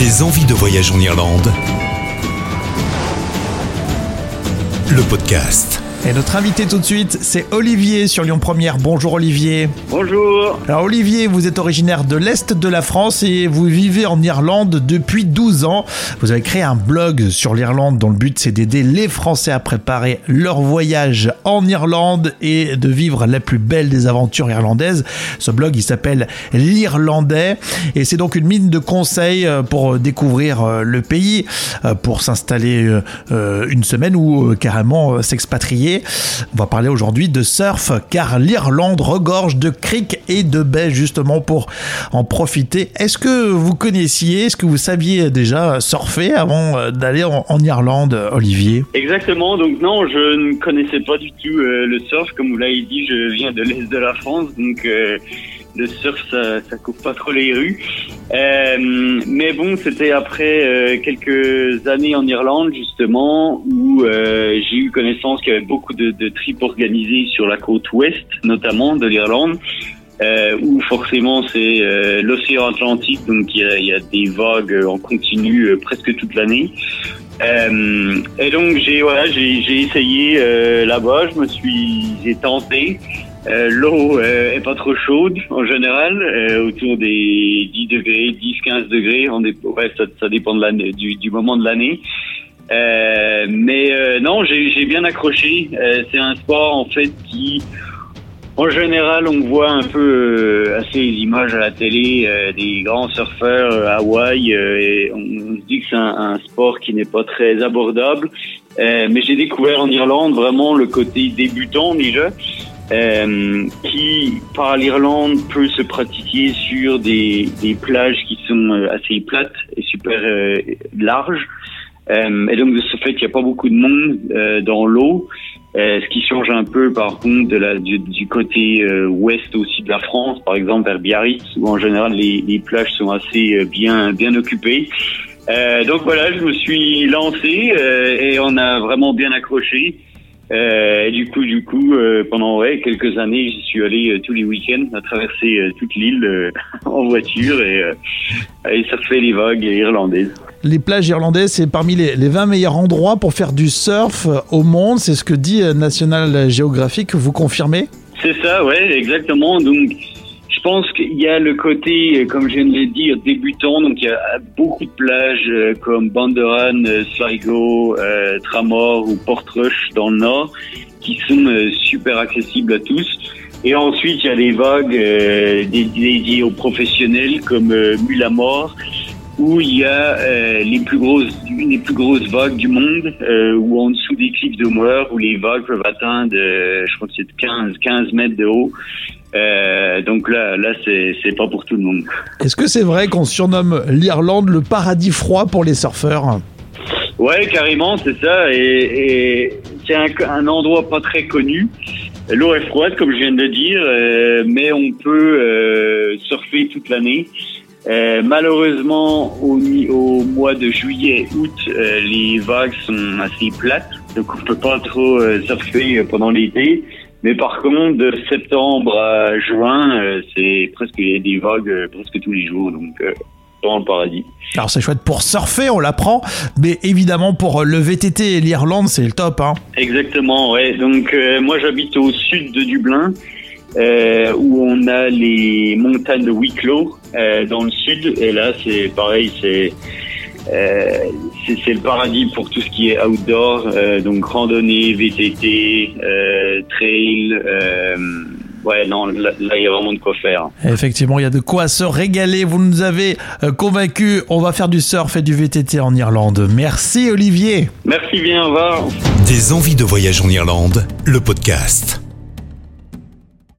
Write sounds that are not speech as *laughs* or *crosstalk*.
Des envies de voyage en Irlande. Le podcast. Et notre invité tout de suite, c'est Olivier sur Lyon Première. Bonjour Olivier. Bonjour. Alors Olivier, vous êtes originaire de l'Est de la France et vous vivez en Irlande depuis 12 ans. Vous avez créé un blog sur l'Irlande dont le but c'est d'aider les Français à préparer leur voyage en Irlande et de vivre la plus belle des aventures irlandaises. Ce blog il s'appelle l'Irlandais et c'est donc une mine de conseils euh, pour découvrir euh, le pays, euh, pour s'installer une semaine ou carrément s'expatrier. On va parler aujourd'hui de surf car l'Irlande regorge de criques et de baies justement pour en profiter. Est-ce que vous connaissiez, est-ce que vous saviez déjà surfer avant euh, d'aller en, Irlande, Olivier? Exactement, donc non, je ne connaissais pas du tout euh, le surf. Comme vous l'avez dit, je viens de l'Est de la France, donc... Euh, le surf, ça, ça coupe pas trop les rues. Euh, mais bon, c'était après euh, quelques années en Irlande, justement, où euh, j'ai eu connaissance qu'il y avait beaucoup de, de trips organisés sur la côte ouest, notamment de l'Irlande. Euh, où forcément c'est euh, l'océan Atlantique, donc il y a, y a, des vagues en continu euh, presque toute l'année. et donc j'ai voilà, j'ai essayé là-bas, je me suis j'ai tenté. Euh, L'eau euh, est pas trop chaude en général, euh, autour des 10 degrés, 10-15 degrés. On est, ouais, ça, ça dépend de l'année, du, du, moment de l'année. Euh, mais non, j'ai bien accroché. C'est un sport en fait qui, en général, on voit un peu assez les images à la télé des grands surfeurs à Hawaï. et on, se dit que c'est un, un, sport qui n'est pas très abordable. mais j'ai découvert en Irlande vraiment le côté débutant déjà. Euh, qui, par l'Irlande, peut se pratiquer sur des, des, plages qui sont euh, assez plates et super euh, larges. Euh, et donc, de ce fait, il n'y a pas beaucoup de monde euh, dans l'eau. ce qui change un peu, par contre, de la, du, du côté ouest aussi de la France, par exemple vers Biarritz, où en général les, les plages sont assez bien bien occupées. donc voilà, je me suis lancé et on a vraiment bien accroché. Euh, et du coup, du coup, euh, pendant ouais, quelques années, j'y suis allé euh, tous les week-ends à traverser toute l'île *laughs* en voiture et, et surfer les vagues irlandaises. Les plages irlandaises, c'est parmi les, les, 20 meilleurs endroits pour faire du surf au monde. C'est ce que dit National Geographic. Vous confirmez? C'est ça, ouais, exactement. Donc, je pense qu'il y a le côté, comme je viens de le dire, débutant. Donc, il y a beaucoup de plages euh, comme Banderan, euh, Sligo, euh, Tramor ou Portrush dans le nord qui sont euh, super accessibles à tous. Et ensuite, il y a des vagues euh, dédiées aux professionnels comme euh, où il y a les plus grosses, des plus grosses vagues du monde, où en dessous des cliffs de Moher, où les vagues peuvent atteindre, je crois que c'est 15, 15 mètres de haut. Euh, donc là, là c'est pas pour tout le monde. Est-ce que c'est vrai qu'on surnomme l'Irlande le paradis froid pour les surfeurs Ouais, carrément, c'est ça. Et, et c'est un, un, endroit pas très connu. L'eau est froide, comme je viens de le dire, euh, mais on peut euh, surfer toute l'année. Euh, malheureusement, au, au, mois de juillet, août, les vagues sont assez plates, donc on peut pas trop surfer pendant l'été. Mais par contre, de septembre à juin, euh, c'est presque des vagues euh, presque tous les jours, donc euh, dans le paradis. Alors c'est chouette pour surfer, on l'apprend, mais évidemment pour le VTT et l'Irlande, c'est le top. Hein. Exactement, ouais. Donc euh, moi j'habite au sud de Dublin, euh, où on a les montagnes de Wicklow euh, dans le sud, et là c'est pareil, c'est c'est le paradis pour tout ce qui est outdoor, euh, donc randonnée, VTT, euh, trail. Euh, ouais, non, là, il y a vraiment de quoi faire. Effectivement, il y a de quoi se régaler. Vous nous avez euh, convaincus. On va faire du surf et du VTT en Irlande. Merci, Olivier. Merci bien, au revoir. Des envies de voyage en Irlande, le podcast.